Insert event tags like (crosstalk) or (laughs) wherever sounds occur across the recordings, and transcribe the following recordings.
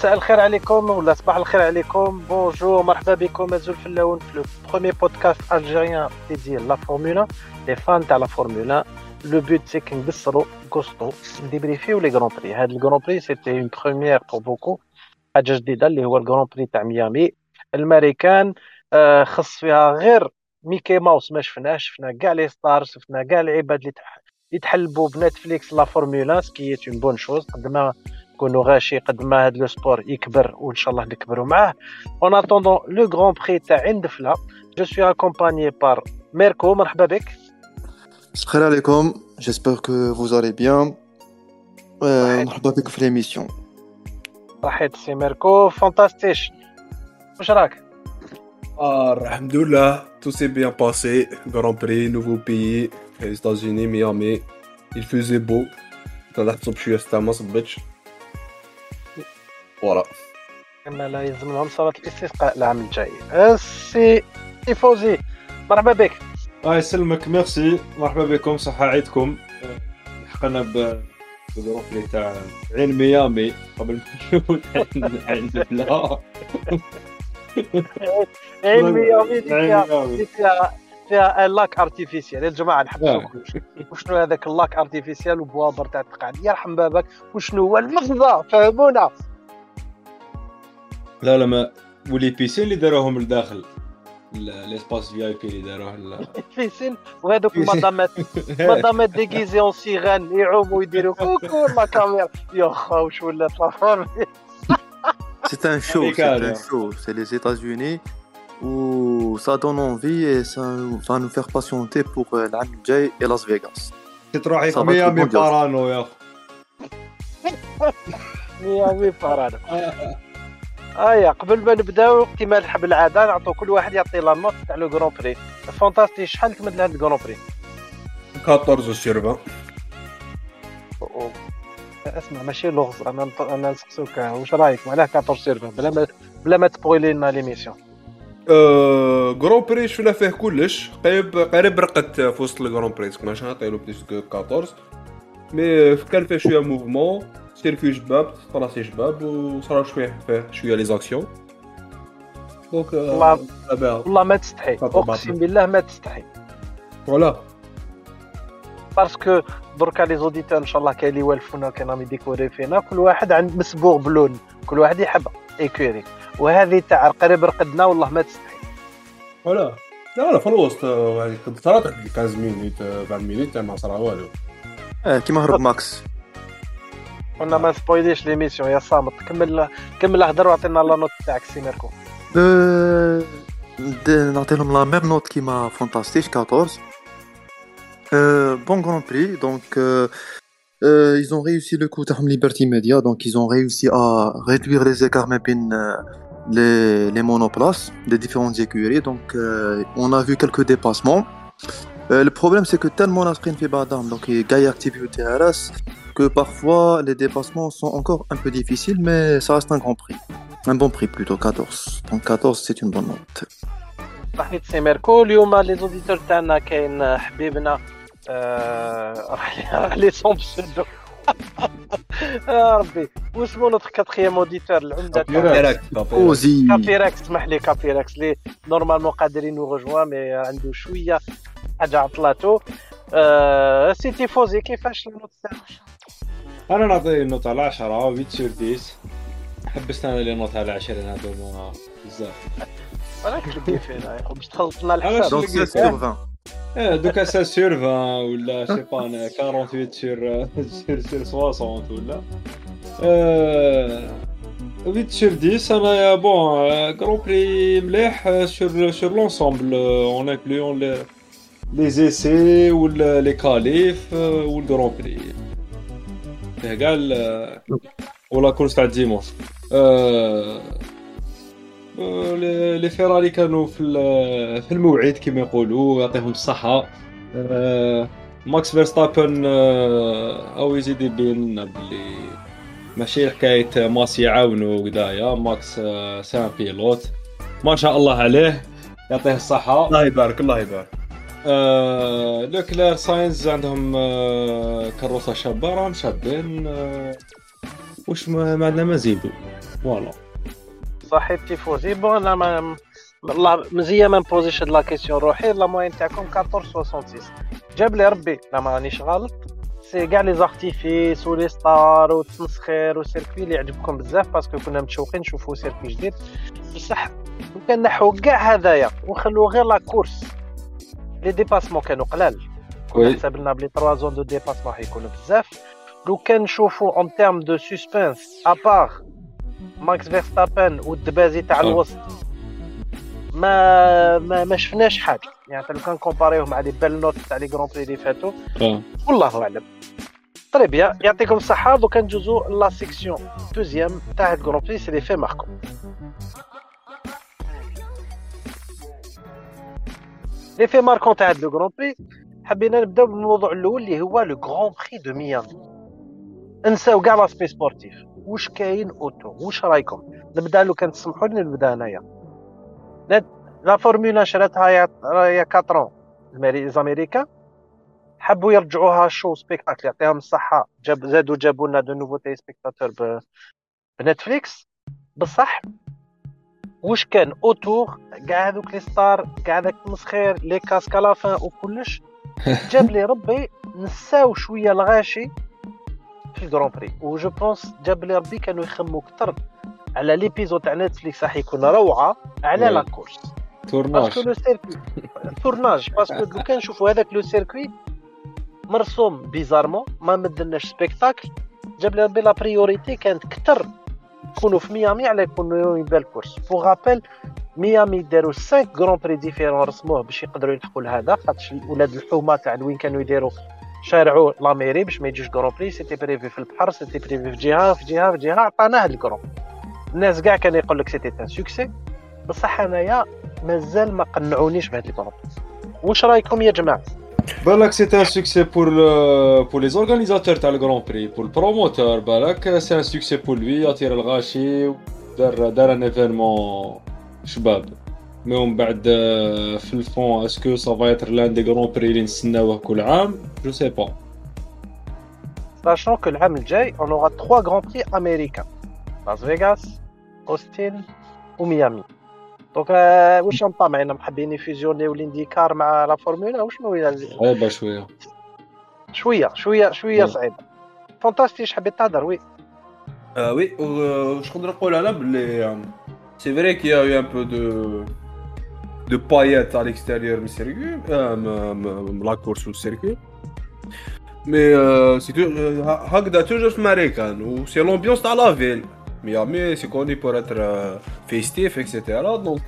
مساء الخير عليكم ولا صباح الخير عليكم. bonjour مرحبا بكم أزول فلاون في le premier podcast algérien dédié à la Formule 1 les fans تاع la Formule 1 le but c'est que نبصرو كوستو ن débriefiou les Grands Prix هاد ال Grand Prix c'était une première pour beaucoup حاجة جديده اللي هو ال Grand Prix تاع ميامي الماريكان خص فيها غير ميكي ماوس ما شفناش شفنا كاع les stars شفنا كاع العباد اللي يتحلبوا بنتفليكس la Formule 1 ce qui est une bonne chose قد ما نكونوا غاشي قد ما هذا le sport يكبر وان شاء الله نكبروا معاه en attendant le Grand Prix تاع عند فلا je suis accompagné par ميركو مرحبا بك الخير عليكم j'espère que vous allez bien مرحبا بك في l'émission صحيت سي ميركو fantastique واش راك Ah, alhamdoulilah, tout s'est bien passé. Grand Prix, nouveau pays, les États-Unis, Miami. Il faisait beau. طلعت الصبح شوية ستة ما صبتش voilà كما لا يلزم لهم صلاة الاستسقاء العام الجاي السي si si فوزي. مرحبا بك. الله يسلمك ميرسي. مرحبا بكم صحة عيدكم. لحقنا ب بظروف اللي تاع عين ميامي قبل ما نموت عين (laughs) لا عين ميامي فيها فيها فيها lac artificiel يا جماعة نحبسوا آه. وشنو هذاك ال lac artificiel وبوابر تاع التقاعد؟ يرحم بابك وشنو هو المغزى؟ فهمونا. لا لا ما ولي les piscines اللي داروهم لداخل l'espace VIP اللي داروه (laughs) في سن وهذوك في سن. المدامات (laughs) مدامات déguisées en sirènes يعوموا يديروا كوكو la caméra يا خا واش ولات la Formule 1 (laughs) C'est un show, c'est Amical, un hein. show. C'est les États-Unis où ça donne envie et ça va nous faire patienter pour euh, l'année الجاي et Las Vegas. تروح Ça va ميامي بارانو يا اخو ميامي فرانا ايا قبل ما نبداو كما نحب العادة نعطوا كل واحد يعطي la note تاع le Grand Prix. fantastique شحال تمد لهاد ال Grand Prix؟ 14 sur 20 اسمع ماشي لغز أنا نط- أنا نسقسوك. واش رأيك؟ معناه 14 سيرفر بلا ما بلا ما ت spoiler لنا l'émission. Grand Prix show لا فيه كلش. قريب قريب رقت في وسط ال Grand Prix ماشي نعطيلو plus que 14 mais كان فيه شوية mouvement. circuit جباب طراسي جباب وصرا شوية فيه شوية les actions donc والله- والله ما تستحي اقسم بالله ما تستحي voilà parce que دركا les auditeurs ان شاء الله كاين اللي يوالفونا كاين راهم يدي courir فينا كل واحد عند مسبوغ بلون كل واحد يحب ايكوري وهذه تاع قريب رقدنا والله ما تستحي voilà لا لا في الوسط كنت صرات 15 minutes 20 minutes ما صرا والو كيما هرب ماكس قلنا ما سبويليش ليميسيون يا صامت كمل كمل هضر واعطينا لا نوت تاعك سي ميركو Euh, de- نعطيلهم لا ميم نوت كيما فانتاستيش 14 Euh, bon Grand Prix, donc euh, euh, ils ont réussi le coup تاعهم Liberty Media, donc ils ont réussi à réduire les écarts ما بين euh, les, les monoplaces des différentes écuries, donc euh, on a vu quelques dépassements. Euh, le problème c'est que tellement la sprint fait badam, donc il y a activé au TRS, que parfois les dépassements sont encore un peu difficiles, mais ça reste un grand prix. Un bon prix plutôt, 14. Donc 14 c'est une bonne note. صحيت سي ميركو اليوم لي زوديتور تاعنا كاين حبيبنا آه، راح راح لي سون بسودو يا ربي واسمو نوتر كاتخيام اوديتور العمدة تاعنا Ozi. كابيراكس اسمح لي كابيراكس لي نورمالمون قادرين نو مي عنده شوية حاجة عطلاتو آه، سيتي فوزي كيفاش النوت تاعك أنا نعطي ال note على 10 8 sur 10 حبست أنا les notes على 20 هذوما بزاف. راك تلقي فينا يا خو باش علاش الحساب. Donc اللي 16 قلت. sur 20. آه دوكا 16 sur 20 ولا sais pas أنا 48 sur sur sur 60 ولا آه، 8 sur 10 أنا bon grand prix مليح sur sur l'ensemble en incluant les les essais ولا les qualifs وال grand prix فيه كاع ال- و la course تاع dimanche آه، آه، les فيراري كانوا في في الموعد كما يقولوا يعطيهم الصحة. آه، ماكس فيرستابن آه، أو يزيد يبين بلي ماشي حكاية ماسي يعاونو وكدايا ماكس آه، c'est un pilote. ما شاء الله عليه. يعطيه الصحة. الله يبارك الله يبارك. آه، لوكلير ساينز عندهم آه، كروسة شابة راهم شابين آه، وش ما عندنا ما زيدوا. فوالا صحيح تيفوزي. بون أنا ما والله مزيان ما نبوزيش هاد لا كيسيون روحي لا موين تاعكم 1466 جاب لي ربي لا ما رانيش غلط سي كاع لي زارتيفيس ولي ستار والتمسخير والسيركوي اللي عجبكم بزاف باسكو كنا متشوقين نشوفوا سيركوي جديد بصح كان نحو كاع هذايا ونخلو غير la course les dépassements كانوا قلال حسب لنا بلي 3 zones de dépassement راح يكونوا بزاف لو كان نشوفوا en termes de suspense à part ماكس فيرستابن والدبازي تاع. الوسط. ما ما, ما شفناش حاجة. يعني لو كان كومباريوه مع les belles luttes تاع les grands prix اللي فاتوا. والله أعلم. très bien يعطيكم الصحة. دوكا ندوزو la section deuxième تاع grand prix c'est les faits marquants les faits marquants تاع le grand prix حبينا نبداو بالموضوع الأول اللي هو le grand prix de ميامي انساو كاع l'aspect sportif واش كاين autour؟ واش رأيكم؟ نبدأ لو كان تسمحوا لي نبدأ انايا la- la Formula شراتها يا يا 4 les Américains حبوا يرجعوها show spectacle يعطيهم الصحة. جاب زادوا جابوا لنا de nouveaux spectateurs. بنتفليكس. بصح واش كان؟ اوتور كاع هذوك لي ستار كاع هذاك المسخير لي كاسك لافان وكلش. (laughs) جاب لي ربي نساو شوية الغاشي. في الجران بري و جو بونس جاب لي ربي كانوا يخموا كثر على ليبيزود تاع نتفليكس راح يكون روعه على وي. لا كورس تورناج باسكو لو سيركوي تورناج باسكو لو كان نشوفوا هذاك لو سيركوي مرسوم بيزارمون ما مدلناش سبيكتاكل جاب لنا بلا بريوريتي كانت كتر يكونوا في ميامي على يكونوا يبان الكورس بو رابيل ميامي داروا 5 غران بري ديفيرون رسموه باش يقدروا يلحقوا لهذا خاطش ولاد الحومه تاع وين كانوا يديروا شارعوا لاميري باش ما يجيش غران بري سيتي بريفي في البحر سيتي بريفي في جهة في جهة في جهة. عطاناه الكرون الناس كاع كانوا يقول لك سيتي ان سوكسي بصح أنايا مازال ما قنعونيش بهذا الكرون واش رأيكم يا جماعة؟ بالك c'est un succès pour pour les organisateurs تاع ال grand prix pour ال promoteur بالك c'est un succès pour lui يطير الغاشي دار دار un événement شباب. mais ومن بعد آه، في ال fond est-ce que ça va être l'un des grands prix اللي نستناوه كل عام؟ je sais pas sachant que العام الجاي on aura trois grands prix américains. لاس فيغاس اوستين وميامي donc آه، واش طامعين محبين يفيزيونيو الانديكار مع la Formula وشنو هي صعيبه شوية شوية شوية شوية نعم. صعيب فانتاستي اش حبيت تهضر oui آه oui واش نقدر نقول أنا باللي c'est vrai qu'il y a un peu de de paillettes على l'extérieur من ال circuit من la course وال circuit mais c'est هكذا toujours في ماريكان و c'est l'ambiance تاع la ville ميامي c'est connu pour être festif etcetera donc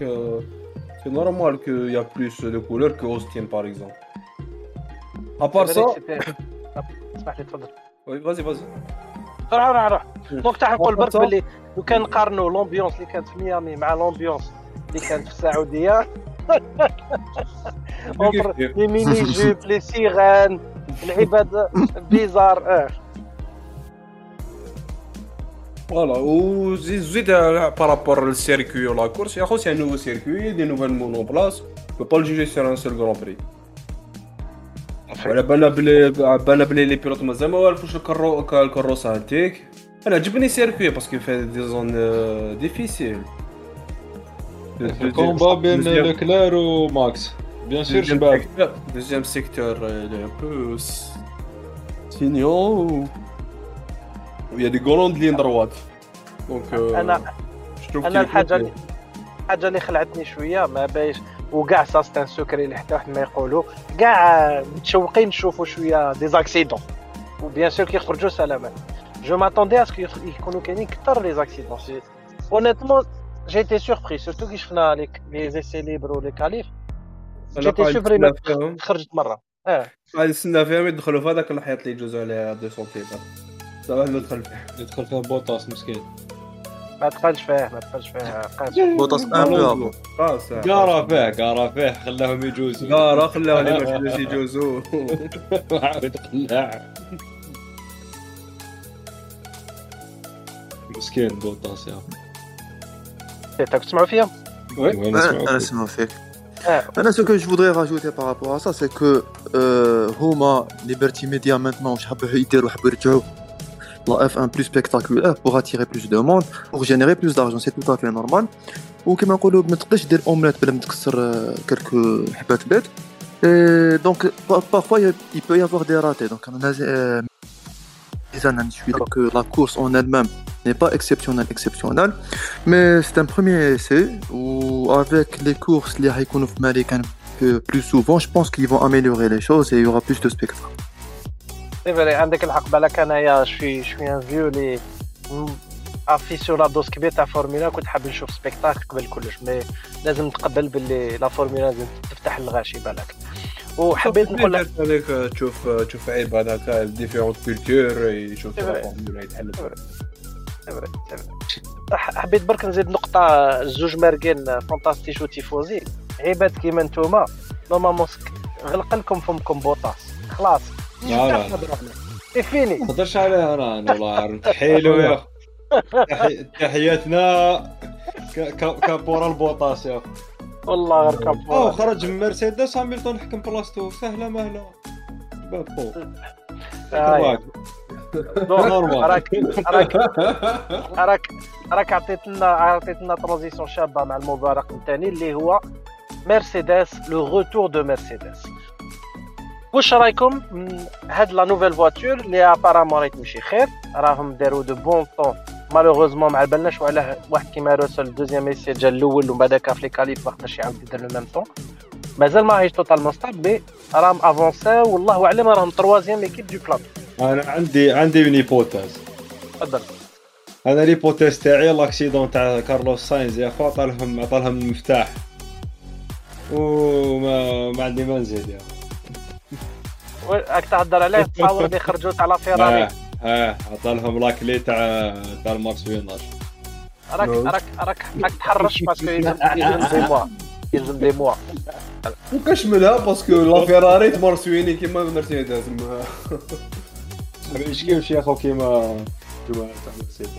c'est normal qu'il y a plus de couleurs que اوستين par exemple à part ça اسمح لي تفضل oui vas-y vas-y روح روح روح دونك تاع نقول برك صح. باللي لو كان نقارنوا l'ambiance اللي كانت في ميامي مع l'ambiance اللي كانت في السعوديه entre les mini-jupes (laughs) لي سيغان العباد bizarre. آه. voilà وزيد زيد par rapport لل circuit و la course يا خو c'est un nouveau circuit des nouvelles monoplaces peut pas le juger sur un seul grand prix على بالنا بلي بالنا بلي les pilotes مازال ما عرفوش الكرو الكروس انتيك أنا عجبني circuit parce que في des zones difficiles ال combat بين لوكلير وماكس بيان سور شباب دوزيام سيكتور il est un peu signant و il y a des grandes lignes droites donc euh, أنا je trouve أنا qu'il est الحاجة. اللي الحاجة اللي خلعتني شوية ما بايش وكاع ساستان سكري اللي حتى واحد ما يقولوا كاع متشوقين نشوفوا شوية دي زاكسيدون وبيان سور كيخرجوا سلامات جو ماتوندي اسكو يكونوا كاينين كثر لي زاكسيدون اونيتمون j'ai été surpris surtout كي شفنا les essais libres و les qualifs j'étais فيهم. خرجت مرة. آه. قاعد نتسنى فيهم يدخلوا في هذاك الحيط اللي يجوزوا عليه 200 سنتيمتر. صراحة ندخل فيه. يدخل فيها بوطاس مسكين. ما دخلش فيه ما دخلش فيه قاش. (laughs) بوطاس بو خلاص. قارا فيه قارا فيه خلاهم يجوزوا. قارا خلاهم شافوش (laughs) يجوزوا. عاود قلع (laughs) مسكين بوطاس يا تاك تسمعوا فيها وي أنا نسمعوك. اسمع فيك آه أنا ce que je voudrais rajouter par rapport à ça c'est que euh, هما ليبرتي ميديا maintenant واش حبوا يديروا حبوا يرجعوا la F1 plus spectaculaire pour attirer plus de monde, pour générer plus d'argent. C'est tout à fait normal. Ou comme on dit, tu peux omelette pour euh, quelques حبات bêtes. Et donc, parfois, il peut y avoir des ratés. Donc, on a euh, que la course en elle-même n'est pas exceptionnelle, exceptionnelle. Mais c'est un premier essai où, avec les courses, les Raikkonen américains plus souvent, je pense qu'ils vont améliorer les choses et il y aura plus de spectacles. C'est vrai, عندك الحق بالك انايا شوي شوي ان فيو لي افيسيونادوس كبير تاع فورمولا كنت حاب نشوف سبيكتاكل قبل كلش مي لازم نتقبل باللي لا فورمولا لازم تفتح الغاشي بالك وحبيت نقول لك هذاك تشوف تشوف عيب هذاك ديفيرونت كولتور يشوف الفورمولا يتحل حبيت برك نزيد نقطة زوج ماركين فونتاستيش وتيفوزي عباد كيما نتوما نورمالمون غلق لكم فمكم بوطاس خلاص. لا لا سي فيني؟ ما تقدرش عليها أنا أنا والله حيلو يا (laughs) تحياتنا كابورا البوطاس يا والله غير أو كابورا خرج من مرسيدس هاميلتون حكم بلاصتو سهلة مهلة. بابو (laughs) هاي. normal. (laughs) راك راك راك راك عطيت لنا عطيت لنا transition شابة مع الموضوع رقم ثاني اللي هو مرسيدس le retour de Mercedes واش رأيكم هاد la nouvelle voiture اللي apparemment راهي تمشي خير؟ راهم داروا de bons temps malheureusement ما بالناش وعلاه واحد كيما روسل deuxième essai جا الأول ومن بعد في les qualifs ما خداش يعاود يدير le même temps مازال ما راهيش totalement stable mais راهم افونساو والله اعلم راهم troisième équipe du plateau أنا عندي عندي une hypothèse تفضل أنا l'hypothèse تاعي l'accident تاع كارلوس ساينز يا خو عطالهم عطالهم المفتاح وما ما عندي ما نزيد يا راك تهضر عليه تصاور اللي خرجوا تاع la Ferrari آه آه عطالهم la clé تاع تاع ال marsouinage راك راك راك راك تحرش (laughs) parce que يلزم des mois. يلزم des mois. وكشملها parce que la Ferrari تمارسويني كيما مرسيدس ما- يشكيوش يا خو كيما كيما تاع مرسيدس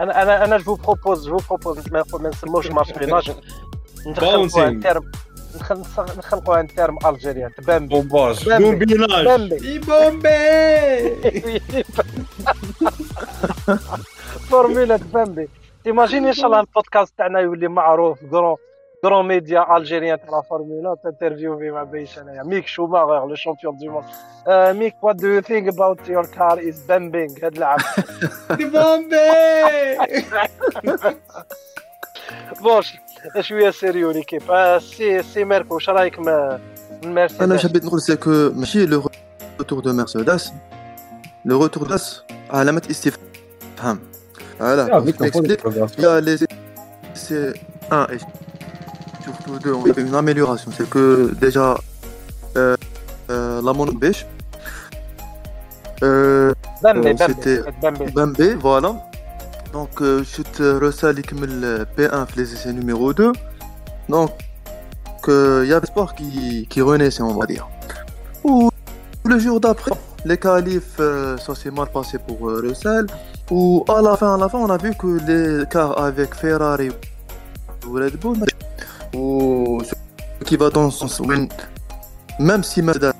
أنا أنا أنا je propose je propose ما نسموش marsouinage نخلقوا Bouncing. un terme نخل- نخلقوا un terme algérien تبامبي pompage. بومبي. (laughs) فورمولا بامبي تيماجيني إن شاء الله البودكاست تاعنا يولي معروف. كرون كرون ميديا الجيريان تاع لا فورمولا تنترفيو فيه مع بايش انايا ميك شوماغر لو شامبيون دو موند ميك وات دو يو ثينك اباوت يور كار از بامبينغ هاد العام بومبي بوش شوية سيريو ليكيب آه، سي سي ميركو واش رايك من من أنا مرسيدس حبيت نقول سي كو ماشي لو روتور دو مرسيدس لو روتور داس علامة استفهام علاه نكسبليك Il y a les c'est un et surtout deux, on a fait une amélioration. C'est que déjà euh, euh, la monobêche, euh, بامبي c'était- بامبي بامبي Bambé, voilà. Donc, euh, chute Russell qui met le P1 les essais numéro 2. Donc, il y a l'espoir qui, qui renaissait, on va dire. Ou le jour d'après, les qualifs, euh, ça s'est mal passé pour euh, Russell. Ou à la fin, à la fin, on a vu que les cars avec Ferrari ou Red Bull, ou qui va dans le sens même si Mercedes,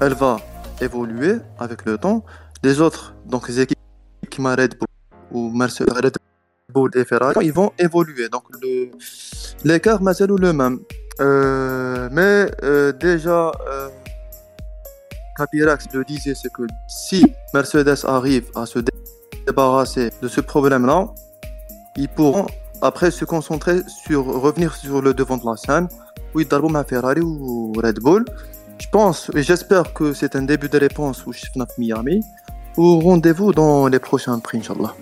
elle va évoluer avec le temps, les autres, donc les équipes qui m'a Red Bull ou Red Bull et Ferrari, ils vont évoluer. Donc l'écart, c'est le même. Euh, mais euh, déjà, euh, le disait, c'est que si Mercedes arrive à se débarrasser de ce problème-là, ils pourront après se concentrer sur revenir sur le devant de la scène, ou Darboum ma Ferrari ou Red Bull. Je pense et j'espère que c'est un début de réponse au Chef Miami. Au rendez-vous dans les prochains prix, Inch'Allah.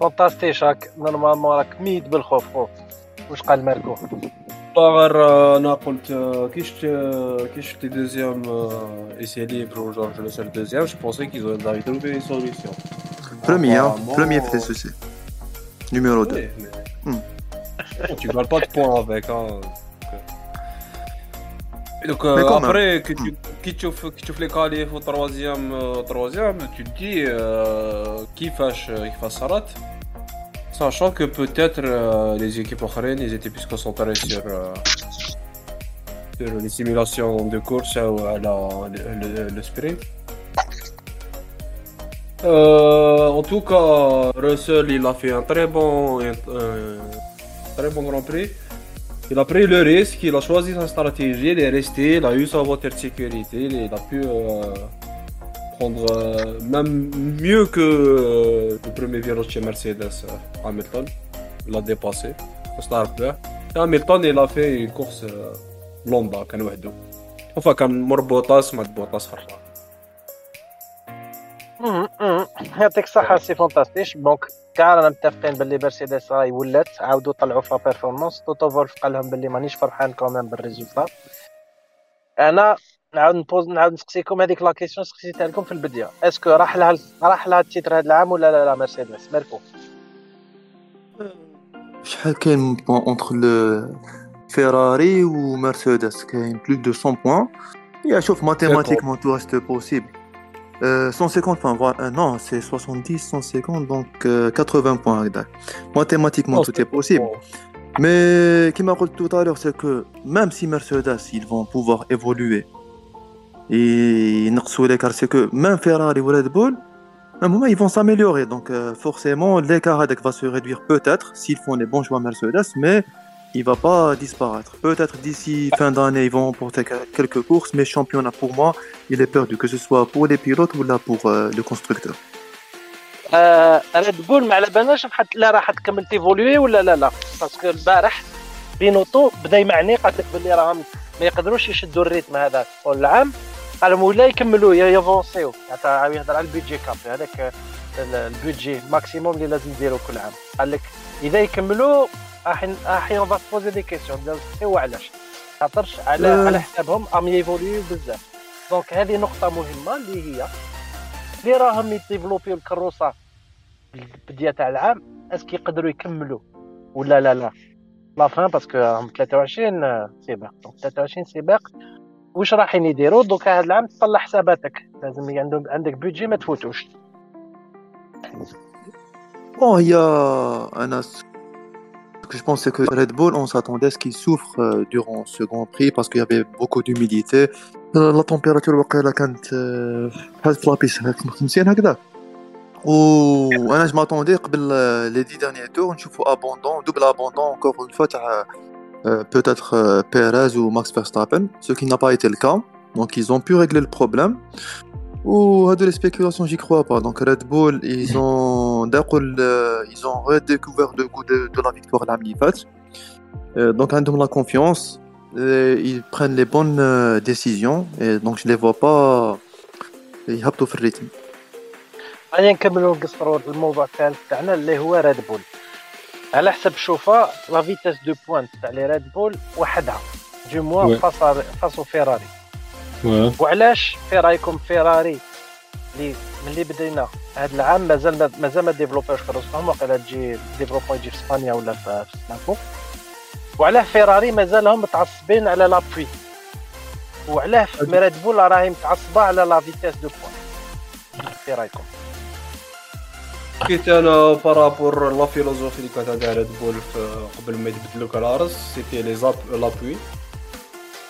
فانتاستيش هاك نورمالمون راك ميت بالخوف خوف واش قال ماركو والله غير آه، أنا قلت آه، كي شفت آه، كي شفت دوزيام ايسي ليبر و جورج لوسيل دوزيام جو بونسي كيز يديروا به سوليسيون Premier, hein, Apparemment, premier fait ceci. Numéro 2. Oui, mais... Bon, (laughs) tu gagnes pas de points avec. Hein. Donc euh, après, que tu, fais les qualifs au troisième, euh, troisième, tu te dis euh, qui fâche, qui fasse Sarat, sachant que peut-être euh, les équipes ukrainiennes ils étaient plus concentrées sur, sur les simulations de course ou le, le- sprint. En tout cas, Russell, il a fait un très bon, un, très bon Grand Prix. Il a pris le risque, il a choisi sa stratégie, il est resté, il a eu sa voiture de sécurité, il a pu euh, prendre euh, même mieux que euh, le premier virage chez Mercedes, Hamilton. Il a dépassé, start Hamilton, il a fait une course لوندا كان وحده وفا كان مربوطاس ما تبوطاس في الراس يعطيك الصحة سي فونتاستيش دونك كاع متفقين باللي مرسيدس راهي ولات عاودوا طلعوا فيها performance توتو فولف قال لهم باللي مانيش فرحان quand même بال résultat أنا نعاود نبوز نعاود نسقسيكم هذيك la question سقسيتها لكم في البداية. est-ce que راح لها راح لها ال titre هذا العام ولا لا؟ لا مرسيدس ماركو شحال كاين entre Ferrari ou Mercedes qui a plus de 100 points. Et chauffe mathématiquement tout reste possible. 150 euh, points, euh, non, c'est 70, 150, donc 80 euh, points. Mathématiquement, tout est possible. Mais qui m'a dit tout à l'heure, c'est que même si Mercedes, ils vont pouvoir évoluer, et l'écart, c'est que même Ferrari ou Red Bull, à un moment, ils vont s'améliorer. Donc, forcément, l'écart va se réduire peut-être s'ils font les bons choix Mercedes, mais il va pas disparaître. Peut-être d'ici fin d'année, ils vont remporter quelques courses, mais championnat pour moi, il est perdu, que ce soit pour les pilotes ou là pour euh, le constructeur. ريد بول ما على بالناش لا راح تكمل تيفولوي ولا لا لا parce que البارح بينوتو بدا يمعني قال لك باللي راهم ما يقدروش يشدوا ال rythme هذاك طول العام قالوا ولا يكملوا يافونسيو يعني يهضر على ال budget cap هذاك ال budget maximum اللي لازم نديرو كل عام قال لك اذا يكملوا احين اون بوزي دي كيسيون هو علاش؟ خاطرش على على حسابهم أم يفوليو بزاف. دونك هذه نقطة مهمة اللي هي اللي راهم يديفلوبيو الكروسه البدايه تاع العام اسكي يقدروا يكملوا ولا لا لا؟ لا فان باسكو راهم 23 سباق دونك 23 سباق واش رايحين يديروا؟ دوك هذا العام تطلع حساباتك. لازم عندهم عندك بيجي ما تفوتوش. بون هي أنا que je pense, c'est que Red Bull, on s'attendait à ce qu'il souffre euh, durant ce Grand Prix parce qu'il y avait beaucoup d'humidité. Euh, la température وقيله كانت بحال في لابيس مزيان هكذا وانا جو ماتوندي قبل لي دي ديرنيي تور نشوفوا ابوندون دوبل ابوندون encore une fois تاع peut-être Perez ou Max Verstappen ce qui n'a pas été le cas donc ils ont pu régler le problème ou de les spéculations, j'y crois pas. Donc Red Bull, ils ont ils ont redécouvert le goût de, la victoire l'année euh, donc ils ont la confiance, ils prennent les bonnes euh, décisions et donc je les vois pas يهبطوا في الريتم. خلينا نكملوا نقصروا الموضوع الثالث تاعنا اللي هو ريد بول. على حسب شوفا لا فيتاس دو بوانت تاع لي ريد بول وحدها du moins face aux Ferrari. وعلاش في رايكم فيراري اللي ملي بدينا هذا العام مازال مازال ما ديفلوباش كروسهم وقيلا تجي développement يجي في إسبانيا ولا في موناكو وعلاه فيراري مازالهم متعصبين على l'appui وعلاه ريد بول راهي متعصبة على la vitesse de pointe في رأيكم؟ كيت أنا par rapport la philosophie اللي كانت عندها ريد بول قبل ما يتبدلوا كالآرس سيتي لي لابوي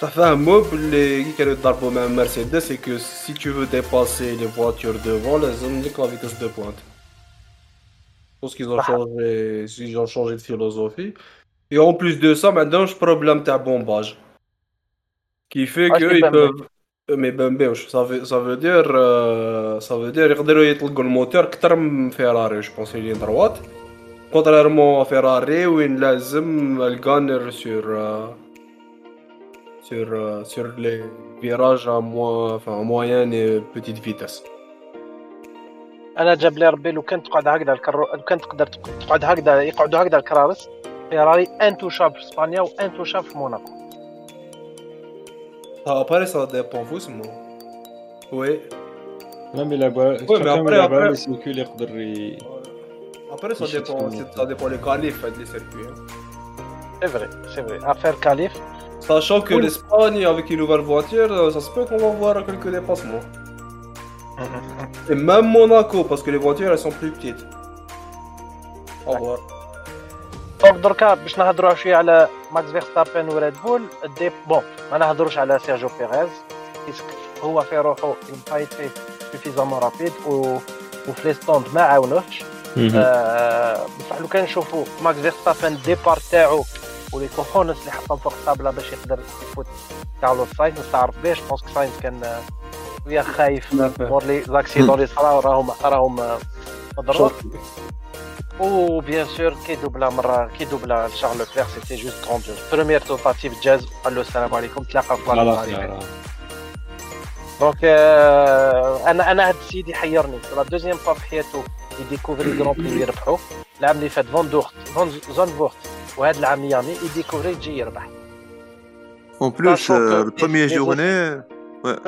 تفهموا باللي كي كانوا يضربوا مع مرسيدس سي كو سي تو فو ديباسي لي فواتور دوفون لازم لك لا فيتاس دو بوانت بونس كيز اون شونجي ils ont changé de philosophie. Et en plus de ça ما عندهمش بروبليم تاع بومباج qui fait que ils peuvent ما يبمبيوش صافي صافي دير صافي دير يقدروا يطلقوا الموتور أكثر من فيراري جو بونس لين دروات contrairement فيراري وين لازم الغانر sur sur, euh, sur les virages à moins, enfin, moyenne et petite vitesse. أنا جاب لي ربي لو كان تقعد هكذا الكرو... لو كان تقدر تقعد هكذا يقعدوا هكذا الكرارس فيراري intouchables في إسبانيا و intouchables في موناكو. après ça dépend forcément oui même là-bas après ال circuit يقدر ي après ça dépend ça dépend les qualifs هاد les circuits c'est vrai c'est vrai affaire qualif Sachant que l'Espagne, avec une nouvelle voiture, euh, ça se peut qu'on va voir quelques dépassements. Et même Monaco, parce que les voitures elles sont plus petites. Au revoir. donc دركا باش نهضروا شوية على ماكس فيرستابن وريد بول دي بون ما نهضروش على سيرجيو بيريز هو في روحو فايت suffisamment rapide و وفي les stands ما عاونوهش آه، بصح لو كان نشوفوا ماكس فيرستابن départ تاعو و les cojones اللي حطهم فوق الطابلة باش يقدر يفوت كارلوس ساينز. نستعرف بي je pense que ساينز كان شوية خايف مور les accidents اللي (laughs) صراو راهم راهم آه، مضروب و bien sûr كي doubla مره كي doubla شارل لوكلير c'était juste grandiose première tentative جاز قال له السلام عليكم تلاقى في خلاص donc أنا أنا هاد السيد يحيرني. la deuxième fois في حياته ي découvrir grand prix يربحو العام اللي فات Zandvoort Zandvoort وهاد العام ميامي ي découvrir يجي يربح en plus les journées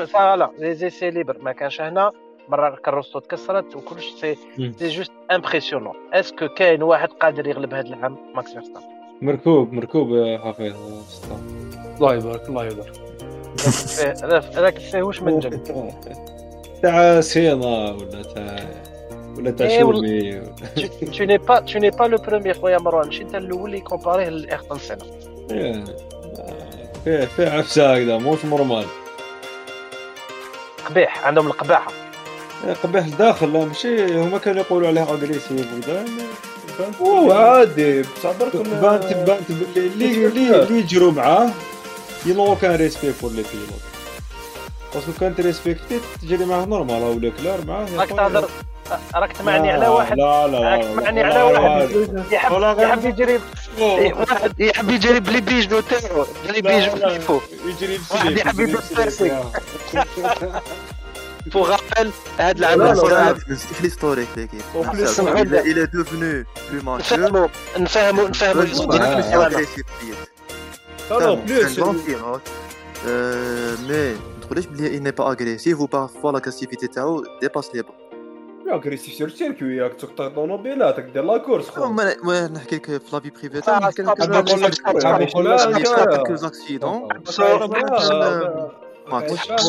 voilà les essais libres ما كانش هنا مره كروستو تكسرت وكلش c'est. c'est juste impressionnant est-ce que كاين واحد قادر يغلب هذا العام ماكس فيرستابن مركوب مركوب حفيظ. الله يبارك الله يبارك فيه- هذاك فيه واش من جد تاع سينا ولا تاع ولا تاع شومي (laughs) tu n'es pas tu n'es pas le premier خويا مروان ماشي انت الأول اللي comparé لايرتون سينا إيه. فيه فيه عفسه هكذا موش normal قبيح عندهم القباحة. إيه، قبيح الداخل لا ماشي هما كانوا يقولوا عليه agressif وكذا هو عادي بصح برك بانت بانت اللي اللي اللي يجروا معاه ينو كان ريسبي بور لي بيلوت باسكو كانت ريسبكتي تجري معاه نورمال ولا كلار معاه راك تهضر راك تمعني على واحد لا لا راك لا تمعني على واحد يحب يحب يجري إيه، واحد يحب يجري بلي بيجو تاعو بلي بيجو كيفو يجري واحد يحب يدير سيرفي. بو غابيل هاد العام لا، لا، Ouais, لي. Non, non, Clairement, plus, c'est un grand pilote. Euh, mais ما تقوليش بلي n'est pas agressif ou parfois l'agressivité تاعو dépasse les bords. agressif sur ال circuit راك تقطع دير la course خو ما نحكي لك في la vie privée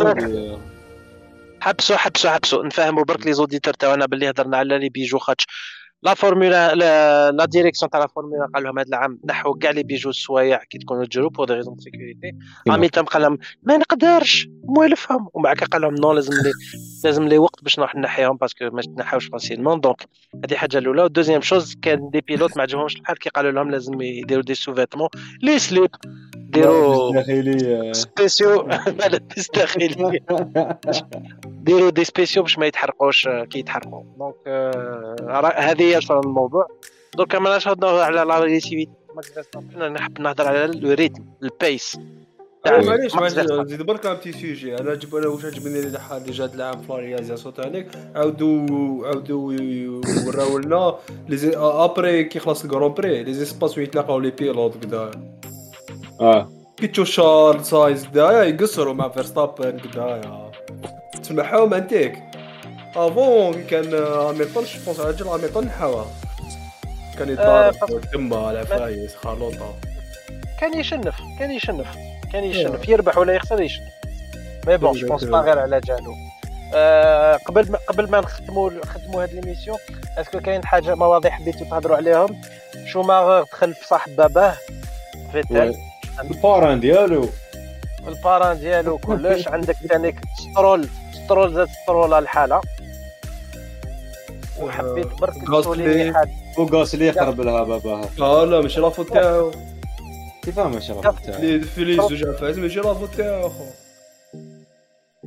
لك. حبسوا حبسوا حبسوا نفهموا برك les auditeurs تاعنا باللي هضرنا على les bijoux خاطش la Formula la, la direction تاع la Formula قال لهم هذا العام نحوا كاع les bijoux السوايع كي تكونوا تجرو pour des raisons sécurité تم قال لهم ما نقدرش موالفهم ومن بعد قال لهم non لازم لي لازم لي وقت باش نروح نحيهم parce que ما تنحاوش facilement donc هذه حاجة الأولى. و ال deuxième chose كان des pilotes ما عجبهمش الحال كي قالوا لهم لازم يديروا des sous-vêtements les slips ديروا spéciaux. (laughs) ملابس داخليه ديروا des spéciaux باش ما يتحرقوش آه، كي يتحرقوا. donc آه، هذه هي الموضوع. donc ما نهضروا على l'agressivité أنا نحب نهضر على ال rythme ال pace معليش معليش. نزيد برك un petit sujet أنا عجب أنا واش عجبني اللي جات العام في la réalisation تاعك عاودوا عاودوا وراو لنا après كي خلاص ال grand prix les espaces وين يتلاقاو les pilotes كدا. آه. كي تشوف شارل ساينز كدايا يقصروا مع فيرستابن كدايا تسمعهم انتيك avant كان هاميلتون je pense راجل هاميلتون نحاوها كان يضارب تما على فايز خالوطه كان يشنف كان يشنف كان يشنف يربح ولا يخسر يشنف mais bon je pense pas غير على جالو قبل ما قبل ما نختموا نختموا هاد ليميسيون اسكو كاين حاجة مواضيع حبيتوا تهضروا عليهم؟ شوماغر دخل في صاحب باباه. فيتال الباران ديالو. الباران ديالو كلش. (laughs) عندك ثاني سترول. سترول زاد سترول الحالة. وحبيت برك غاسلي. تسولي حاجة. وقاس اللي يقرب لها باباها آه لا ماشي لافوت تاعو. كيف ما شرف تاعو؟ لي في لي زوج عفايس ماشي لافوت تاعو خو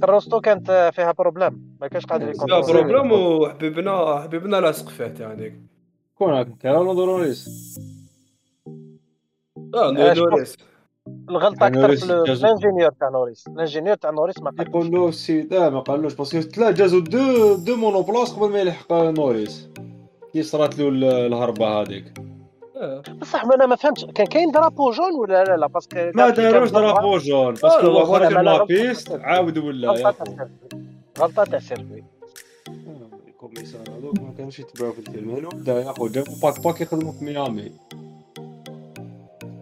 كروستو كانت فيها بروبليم. ما كانش قادر فيها يكون بروبليم وحبيبنا حبيبنا لاصق فيه تاعك كون هكا كان دوروريس آه آه، نوريس الغلطة أكثر نوريس في. الانجينيور تاع نوريس. الانجينيور تاع نوريس ما يقول له السيد آه ما قالوش باسكو تلا جازو دو دو مونوبلاس قبل ما يلحق نوريس. كي صرات له ال- الهربة هذيك. بصح ما أنا ما فهمتش. كان كاين درابو جون ولا لا؟ لا باسكو ما داروش drapeau jaune parce que لا، هو خرج من la, la piste. عاود ولا غلطة تاع c'est vrai غلطة تاع c'est vrai ال commissaires هذوك ما كانوش يتبعوا في الفيلم. هلو بدا يا خو جابوا باك باك يخدموا في ميامي.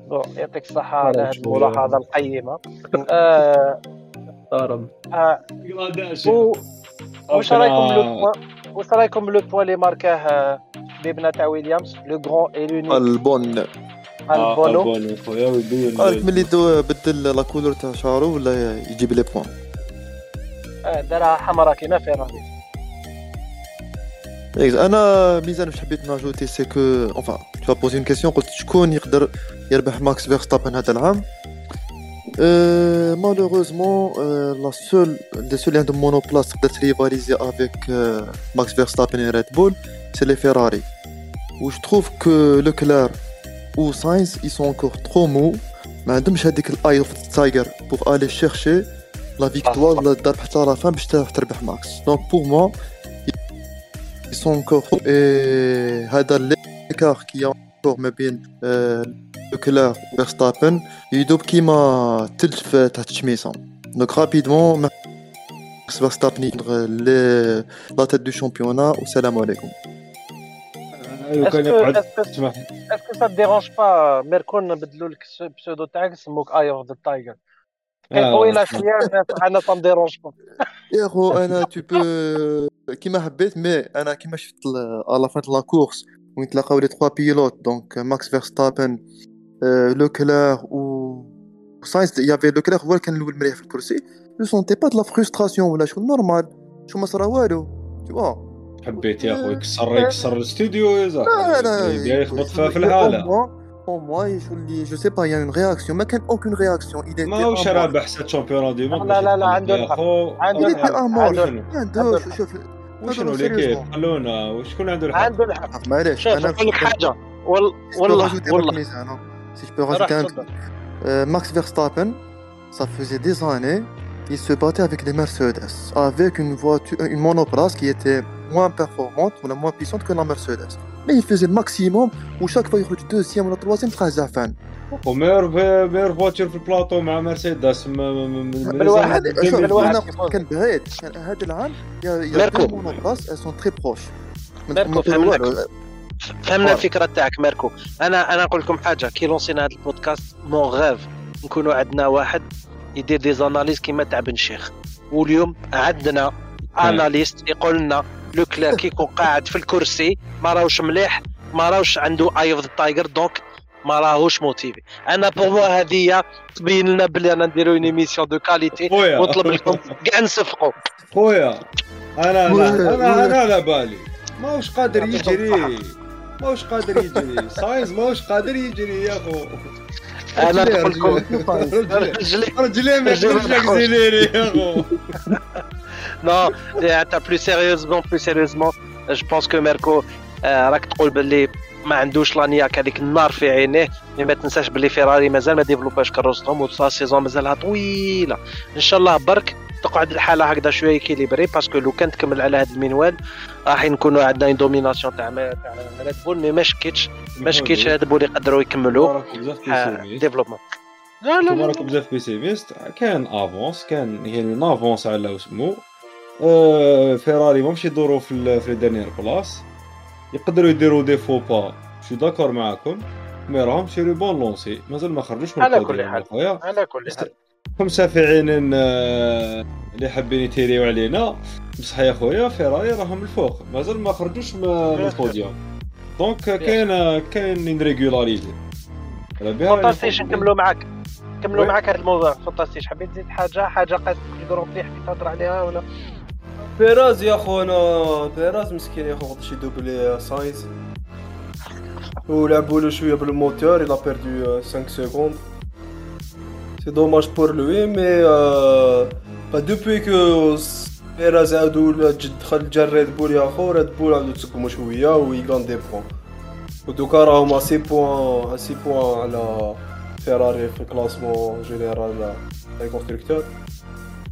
Bon، يعطيك الصحة على هذه الملاحظة القيمة. (laughs) آه طارم آه و- واش رأيكم le point واش رأيكم le point اللي ماركاه حبيبنا تاع ويليامز le grand et l'unique ألبون البونو عارف ملي دو بدل la couleur تاع شعرو ولا يجيب les points آه، دارها حمراء كيما فيراري أنا ميزان واش حبيت ن ajouter c'est qu'on va tous poser une question قلت شكون يقدر يربح ماكس فيرستابن هذا العام؟ malheureusement la seule les seuls اللي عندهم monoplace تقدر ت rivaliser avec ماكس فيرستابن et ريد بول c'est les فيراري و je trouve que لوكلير و ساينز ils sont encore trop mous. ما عندهمش هذيك ال eye of tiger pour aller chercher la victoire ولا الضرب حتى la fin باش تربح ماكس. donc pour moi ils sont encore et هذا l'écart qui est encore ما بين لوكلير و فيرستابن يدوب كيما تلج في تحت الشميسه donc rapidement ماكس فيرستابن لي la tête du championnat والسلام عليكم ايوا كان Est-ce que- يقعد est-ce que- اسمح Est-ce que ça te dérange pas ميركون نبدلوا لك ال pseudo تاعك سموك eye of the tiger آه. طويله شوية أنا me dérange pas يا خو أنا tu peux كيما حبيت mais أنا كيما شفت à la fin la course وين تلاقاو les trois pilotes donc ماكس فيرستابن لوكلير و ساينس y avait لوكلير هو اللي كان الأول مليح في الكرسي جو سونتي با لا فرستراسيون ولا شغل نورمال شو ما صرا والو vois. حبيت يا أخوي يكسر يكسر الاستوديو يا زلمة. يبدا يخبط في الحالة. Au moins شغل لي جو سي با يا اون رياكسيون ما كان اوكون رياكسيون il ما هوش était رابح سات شامبيون دي موند لا، لا، لا، عنده يا الحق. أخو عنده il الحق. était امور عنده- عنده شوف شوف. وشنو هذا ليكيب sérieusement. خلونا وشكون عنده الحق؟ عنده الحق. معليش شوف أنا نقول لك حاجة. وال- Si je peux والله rajouter والله. Marc Mizan, hein. Si je peux راح rajouter un تفضل. Euh, Max Verstappen, ça faisait des années, il se battait avec les Mercedes, avec une voiture, une monoplace qui était moins performante ou la moins puissante que la Mercedes. Mais il faisait le maximum, où chaque fois il roule deuxième ou la troisième, très zafan. ومير مير فواتور في البلاطو مع مرسيدس م- م- م- من بالواحد. زمان. شوف الواحد. كان بعيد كان هذا العام ميركو. ميركو. فهمنا. الفكرة تاعك ماركو أنا أنا نقول لكم حاجة كي لونسينا هذا ال podcast mon rêve نكونوا عندنا واحد يدير des analyses كيما تاع بن شيخ واليوم عندنا analyste يقول لنا لوكلير كي يكون قاعد في الكرسي ما راهوش مليح ما راهوش عنده eye of the tiger donc ما راهوش motivé. أنا pour moi هذه تبين لنا بلي أنا نديرو une émission de qualité ونطلب لكم كاع نصفقوا. خويا أنا لا أنا. أنا على بالي. ماهوش قادر يجري. ماهوش قادر يجري. ساينز ماهوش قادر يجري يا أخو. أنا رجلي- نقول لكم رجلي. رجلي. يخرج. يكزيليني يا أخو. نو حتى بلو سيريوزمون بلو سيريوزمون جو بونس كو ميركو آه، راك تقول باللي ما عندوش لانياك هذيك النار في عينيه ما تنساش باللي فيراري مازال ما ديفلوباش كروستهم وتصا سيزون مازالها طويلة. إن شاء الله برك تقعد الحالة هكذا شوية كيليبري باسكو لو كان تكمل على هذا المنوال. راح نكونوا عندنا اون دوميناسيون تاع تاع ريد بول مي ما شكيتش ما شكيتش ريد بول يقدروا يكملوا ديفلوبمون لا لا لا راكم بزاف بيسيميست كان افونس كان يعني نافونس على وسمو آه، فيراري ماهمش يدوروا في في الدانيير بلاص. يقدروا يديروا دي فو با. شو داكور معاكم؟ مي راهم سيري بون لونسي. مازال ما خرجوش من على كل حال. خويا على كل حال. خمسة في عين آه، اللي حابين يتيريو علينا. بصح يا خويا فيراري راهم الفوق. مازال ما خرجوش من ال podium. donc كاين كاين une régularité fantastique نكملوا معاك؟ نكملوا oui. معاك هذا الموضوع. fantastique حبيت تزيد حاجة؟ حاجة قاست في ال grand prix حبيت تهضر عليها ولا؟ بيراز يا خونا بيراز مسكين يا خو غادي يدوبلي ساينز ولعبوا له شوية بال moteur il a perdu 5 secondes. C'est dommage pour lui mais euh, bah, depuis que بيراز عاودوا ولا جد دخل جا ريد بول يا خو ريد بول عاودوا تسقموا شوية و gagnent des points ودوكا راهم 6 points 6 points على فيراري في ال classement général les constructeurs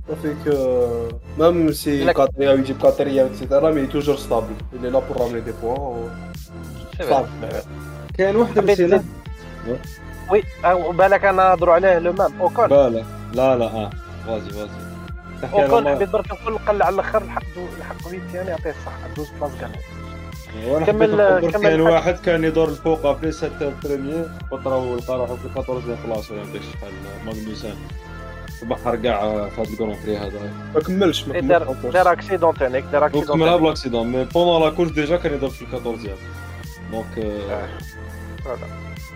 Ça fait que même si La- quatrième, il dit quatrième, etc., mais il est toujours stable. Il est là pour ramener des points. Stable. كاين تزيد وي بالك أنا نهضروا عليه لو مام اوكون بالا لا لا آه فازي فازي اوكون ما- حبيت برك نقول قل على الآخر الحق الحق ويتيان يعطيه الصحه دوز بلاص كان وأنا كمل- كمل كاين. واحد كان يدور الفوق ابري سات بريمير وطراو لقى روحو في 14 بلاص ولا شحال ماغنوسان بحر كاع في هذا الكرون بري هذا. ما كملش ما كملش دار اكسيدون تانيك دار اكسيدون بال accident mais pendant la course déjà كان يضرب في ال 14 donc.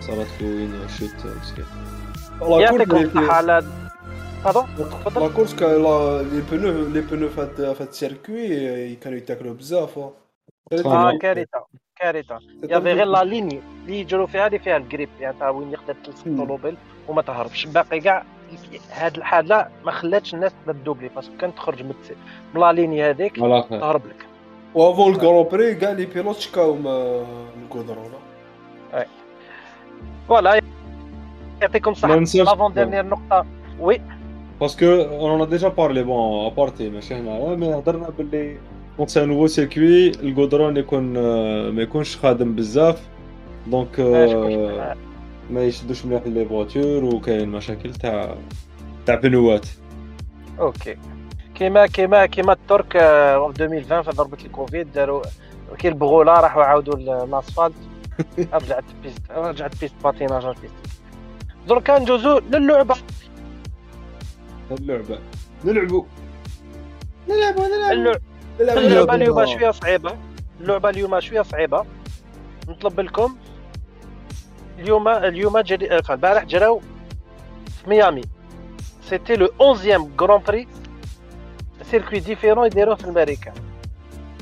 صارت له une chute مسكين يعطيكم الصحه على pardon la course كان la- les pneus les pneus في هاد ال circuit كانوا يتاكلوا بزاف آه تمام. كارثه كارثه y avait غير la ligne اللي يجروا فيها اللي فيها ال grip يعني تاع وين يقدر تلصق. الطوموبيل وما تهربش باقي كاع هاد الحالة ما خلاتش الناس تبدأ doubler parce que كانت تخرج من la ligne هذيك تهرب لك. و avant ال grand prix كاع les pilotes شكاو من ال goudron voilà يعطيكم الصحة. l'avant-dernière نقطة. oui. parce qu'on a déjà parlé bon aparté ماشي هنايا mais هضرنا باللي quand c'est nouveau circuit ال goudron يكون ما يكونش خادم بزاف. donc ما يشدوش مليح les voitures وكاين مشاكل تاع تاع بنوات. OK كيما كيما كيما الترك في 2020 في ضربه الكوفيد داروا كي البغوله راحوا عاودوا ال- ال asphalte (laughs) رجعت piste رجعت piste patinage piste دركا ندوزو للعبة. اللعبه نلعبوا اللعبة اللعبه اليوم شوية صعيبة. اللعبة اليوم شوية صعيبة. نطلب لكم اليوم اليوم جري enfin البارح جراو في ميامي c'était le 11 grand prix circuit différent يديروه في الماريكان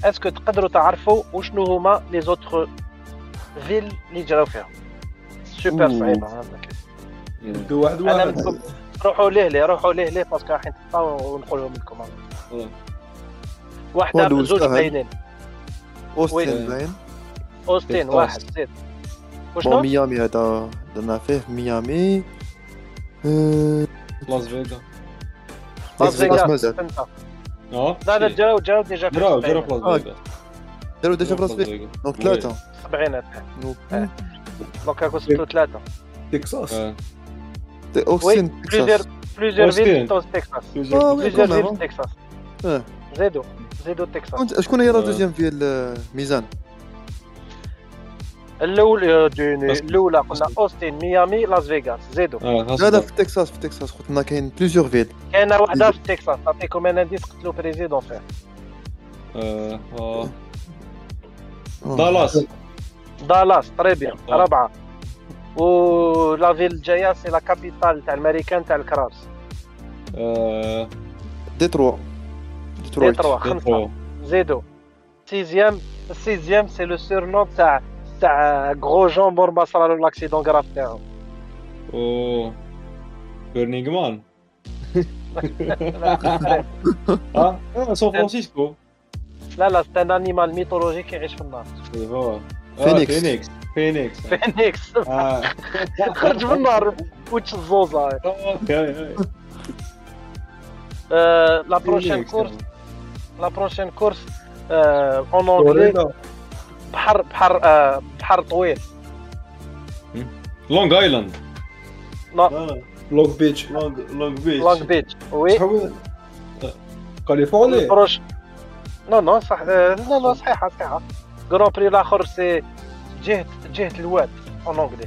est-ce que تقدروا تعرفوا وشنو هما les autres villes اللي جراو فيها سوبر أوه. صعيبه نبدو واحد أنا واحد منكم روحوا ليه ليه روحوا ليه ليه parce que راح نتقطعوا ونقولهم لكم أوه. واحدة ودو زوج سهل. باينين اوستن وين؟ باين اوستين أوست. واحد زيد بون؟ ميامي هذا درنا فيه في ميامي لاس فيغا لاس لاس فيغاس مازال لا لا جاو جاو ديجا في جراو في لاس فيغا داروا ديجا في راس فيغا فيغا دونك ثلاثة السبعينات دونك هاكو ستو ثلاثة تكساس تكساس بليزيور أوستين. فيل تكساس بليزيور villes. تكساس زيدو زيدو تكساس شكون هي لا. deuxième في الميزان الاولى ديني بس- الاولى قلنا اوستين ميامي لاس فيغاس زيدو آه لا لا هذا في تكساس في تكساس قلت لنا كاين plusieurs villes كاينة واحدة في تكساس نعطيكم أنا indice قتلوا président فيها آه، آه. آه. دالاس دالاس très bien آه. رابعه و la ville الجايه c'est la capitale تاع الماريكان تاع الكرارس آه، ديتروا ديترويت ديتروا خمسه ديترو. زيدو sixième ال sixième c'est le surnom تاع تاع Grosjean مور ما صرا له l'accident grave تاعو و burning man آه آه، سان فرانسيسكو لا لا c'est un animal mythologique يعيش في النار إيه هو آه، فينيكس. فينيكس فينيكس فينيكس آه. خرج من النار وتش الزوزه أوكي أي. لا بروشين فينيكس. كورس لا بروشين كورس اون اونغلي بحر بحر آه، بحر طويل. لونغ ايلاند لا. لونج بيتش لونغ لونغ بيتش لونغ بيتش وي كاليفورنيا البروش نو نو صح آه، لا لا صحيحة صحيحة. grand prix الآخر c'est جهه جهه الواد en anglais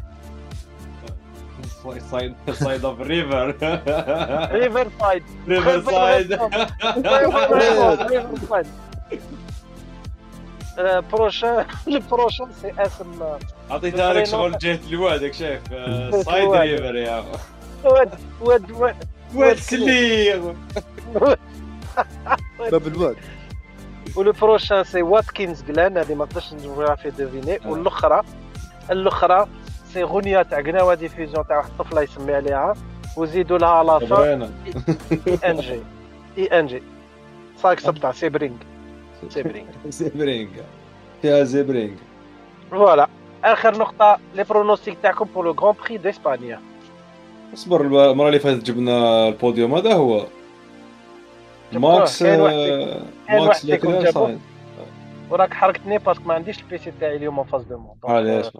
side side of river Riverside Riverside prochain (laughs) ال prochain c'est اسم آه، عطيتها لك شغل جهه الواد شايف جهة side يا واد واد واد واد سليغ (laughs) باب الواد. و le prochain c'est Watkins Glen هذه ما نقدرش نجيبها في deviner. آه. والأخرى الأخرى c'est غنية تاع قناوة Diffusion تاع واحد الطفلة يسمي عليها. وزيدوا لها لا فا برينا I N G. I N G. صاك سبتع سيبرينغ سيبرينغ زيبرينغ فيها زيبرينغ voilà اخر نقطة les pronostics تاعكم pour le grand prix d'Espagne اصبر المره اللي فاتت جبنا البوديوم هذا هو. ماكس ماكس. صايد وراك حركتني باسكو ما عنديش البيسي تاعي اليوم فاز دو مون علاش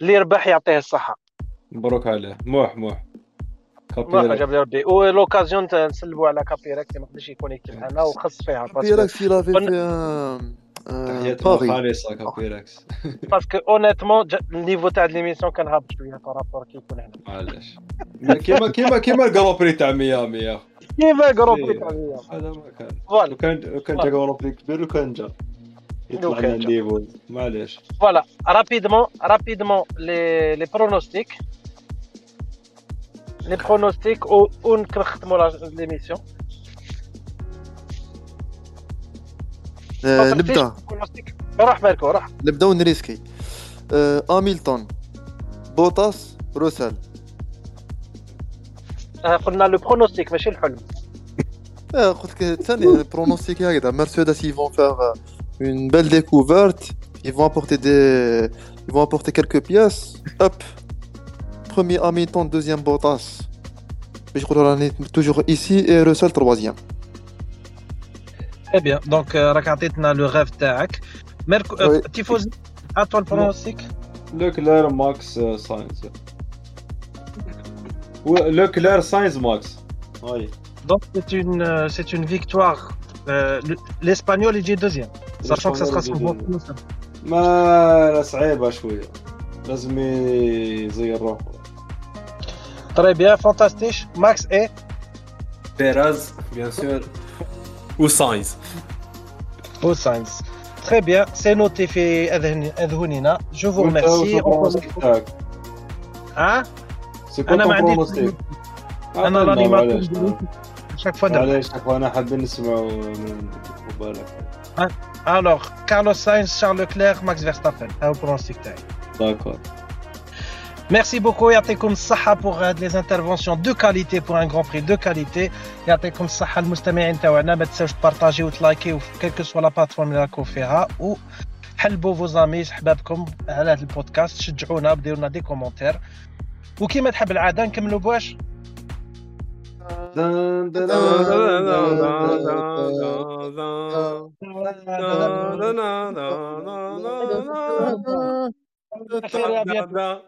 اللي ربح يعطيه الصحة مبروك عليه موح موح ما لي ربي ولوكازيون نسلبوا على كابيراكس ما قدرش يكونيكتي معنا وخص فيها في باسكو راك في لافي قلنا- في آه، آه، تحياتي باري خالصه كابيراكس باسكو اونيتمون النيفو تاع ليميسيون كان هابط شوية بارابور كي يكون هنا. معليش. كيما كيما كيما ال grand prix تاع ميامي يا كيما جروب إيه. تاع اليوم. هذا ما كان. لو كان لو كان جا grand prix كبير لو كان جا. يطلع لنا جا. ال level معليش. voilà. rapidement rapidement les les pronostics les pronostics و ونختموا لا- l'émission آه، نبدا pronostics روح ماركو روح نبداو نريسكي آه، هاميلتون بوتاس روسل آه، قلنا le pronostic ماشي الحلم آه، قلت لك ثاني pronostic هكذا مرسيدس ils vont faire euh, une belle découverte. Ils vont apporter des ils vont apporter quelques pièces. Hop. Premier Hamilton deuxième Bottas باش يقولوا راني toujours ici et Russell troisième très bien donc راك عطيتنا لو غاف تاعك ماركو آه، oui. تيفوزي à toi le pronostic لوكلير ماكس آه، ساينز و- لوكلير ساينز ماكس هاي Donc c'est une, euh, c'est une victoire. Euh, le- L'espagnol il dit deuxième. Sachant que ça sera son bon L'espagnol, ما لا صعيبه شوية لازم يزير روحه Très bien, fantastique. Max et بيراز بيان سور وساينز au Sainz. Très bien, c'est noté في أذهن- أذهننا. Je vous وانت remercie. وش البرونوستيك تاعك Hein سي أنا ما عنديش برونوستيك أنا راني ما chaque fois درت. معليش اخوانا حابين نسمعوا من بالك Alors, Carlos Sainz, Charles Leclerc, Max Verstappen. هاو البرونستيك تاعي. داكور Merci beaucoup يعطيكم الصحة pour euh, les interventions de qualité pour un grand prix de qualité يعطيكم الصحة المستمعين تاعنا ما تنساوش تبارطاجيو وتلايكيو في quelle que soit la plateforme اللي راكم فيها وحلبوا vos amis حبابكم على هذا البودكاست شجعونا بديروا لنا des commentaires وكيما تحب العادة نكملوا بواش دان دان دان دان. خير يا أبيض.